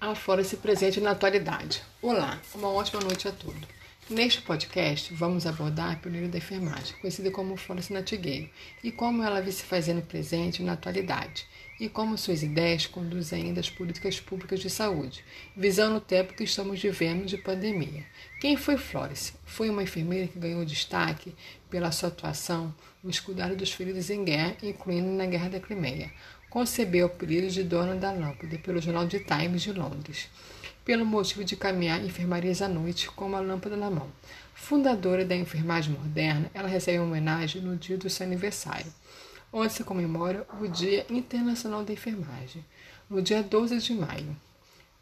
a Florence presente na atualidade. Olá, uma ótima noite a todos. Neste podcast, vamos abordar a pioneira da enfermagem, conhecida como Florence Nightingale, e como ela vem se fazendo presente na atualidade, e como suas ideias conduzem ainda as políticas públicas de saúde, visando o tempo que estamos vivendo de pandemia. Quem foi Florence? Foi uma enfermeira que ganhou destaque pela sua atuação no cuidados dos feridos em guerra, incluindo na Guerra da Crimeia. Concebeu o apelido de Dona da Lâmpada pelo jornal The Times de Londres pelo motivo de caminhar em enfermarias à noite com uma lâmpada na mão. Fundadora da enfermagem moderna, ela recebe uma homenagem no dia do seu aniversário, onde se comemora o Dia Internacional da Enfermagem, no dia 12 de maio.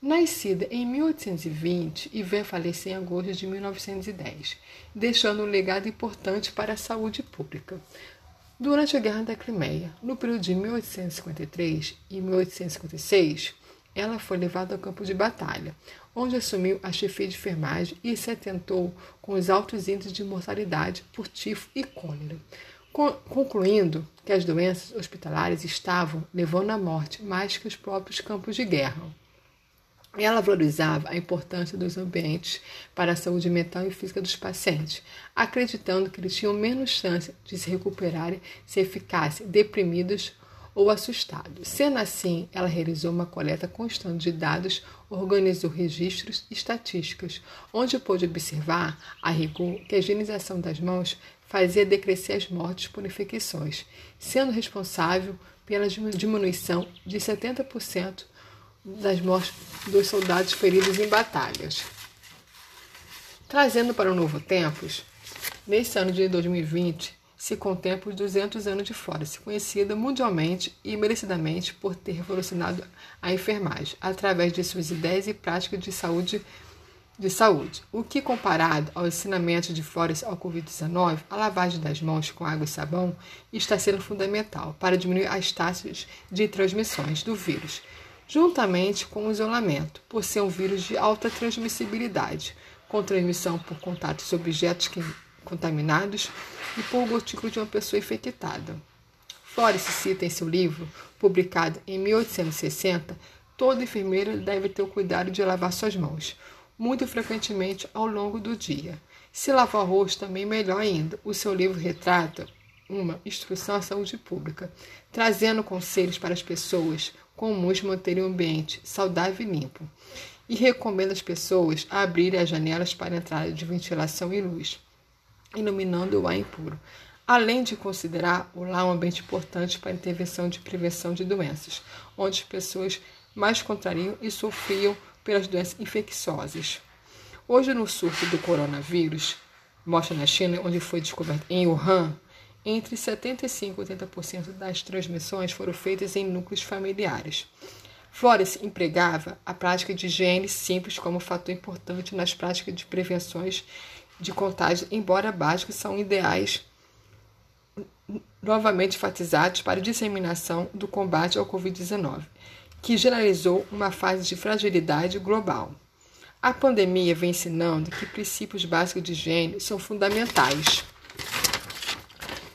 Nascida em 1820 e veio falecer em agosto de 1910, deixando um legado importante para a saúde pública. Durante a Guerra da Crimeia, no período de 1853 e 1856, ela foi levada ao campo de batalha, onde assumiu a chefia de enfermagem e se atentou com os altos índices de mortalidade por tifo e cólera, concluindo que as doenças hospitalares estavam levando à morte mais que os próprios campos de guerra. Ela valorizava a importância dos ambientes para a saúde mental e física dos pacientes, acreditando que eles tinham menos chance de se recuperarem se ficassem deprimidos ou assustado. Sendo assim, ela realizou uma coleta constante de dados, organizou registros e estatísticas, onde pôde observar a rigor que a higienização das mãos fazia decrescer as mortes por infecções, sendo responsável pela diminuição de 70% das mortes dos soldados feridos em batalhas. Trazendo para o novo tempos, nesse ano de 2020, se contempla os 200 anos de Florence, conhecida mundialmente e merecidamente por ter revolucionado a enfermagem através de suas ideias e práticas de saúde, de saúde. O que, comparado ao ensinamento de Florence ao Covid-19, a lavagem das mãos com água e sabão está sendo fundamental para diminuir as taxas de transmissões do vírus, juntamente com o isolamento, por ser um vírus de alta transmissibilidade, com transmissão por contatos de objetos contaminados e por gotícula de uma pessoa infectada. Flores cita em seu livro, publicado em 1860, todo enfermeiro deve ter o cuidado de lavar suas mãos, muito frequentemente ao longo do dia. Se lavar o rosto, também melhor ainda. O seu livro retrata uma instrução à saúde pública, trazendo conselhos para as pessoas comuns manterem o ambiente saudável e limpo, e recomenda às pessoas abrirem as janelas para entrada de ventilação e luz iluminando o ar impuro, além de considerar o lar um ambiente importante para a intervenção de prevenção de doenças, onde as pessoas mais contrariam e sofriam pelas doenças infecciosas. Hoje, no surto do coronavírus, mostra na China, onde foi descoberto em Wuhan, entre 75% e 80% das transmissões foram feitas em núcleos familiares. Flores empregava a prática de higiene simples como fator importante nas práticas de prevenções de contágio, embora básicos, são ideais novamente enfatizados para a disseminação do combate ao Covid-19, que generalizou uma fase de fragilidade global. A pandemia vem ensinando que princípios básicos de higiene são fundamentais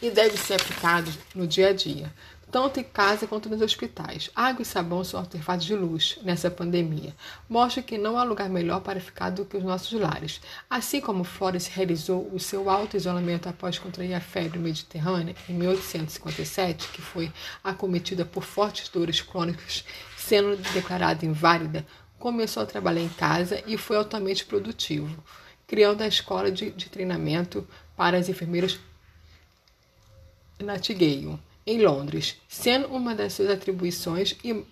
e devem ser aplicados no dia a dia, tanto em casa quanto nos hospitais. Água e sabão são artefatos de luxo nessa pandemia. Mostra que não há lugar melhor para ficar do que os nossos lares. Assim como Flores realizou o seu auto-isolamento após contrair a febre mediterrânea em 1857, que foi acometida por fortes dores crônicas, sendo declarada inválida, começou a trabalhar em casa e foi altamente produtivo, criando a escola de, de treinamento para as enfermeiras Nightingale em Londres, sendo uma das suas atribuições e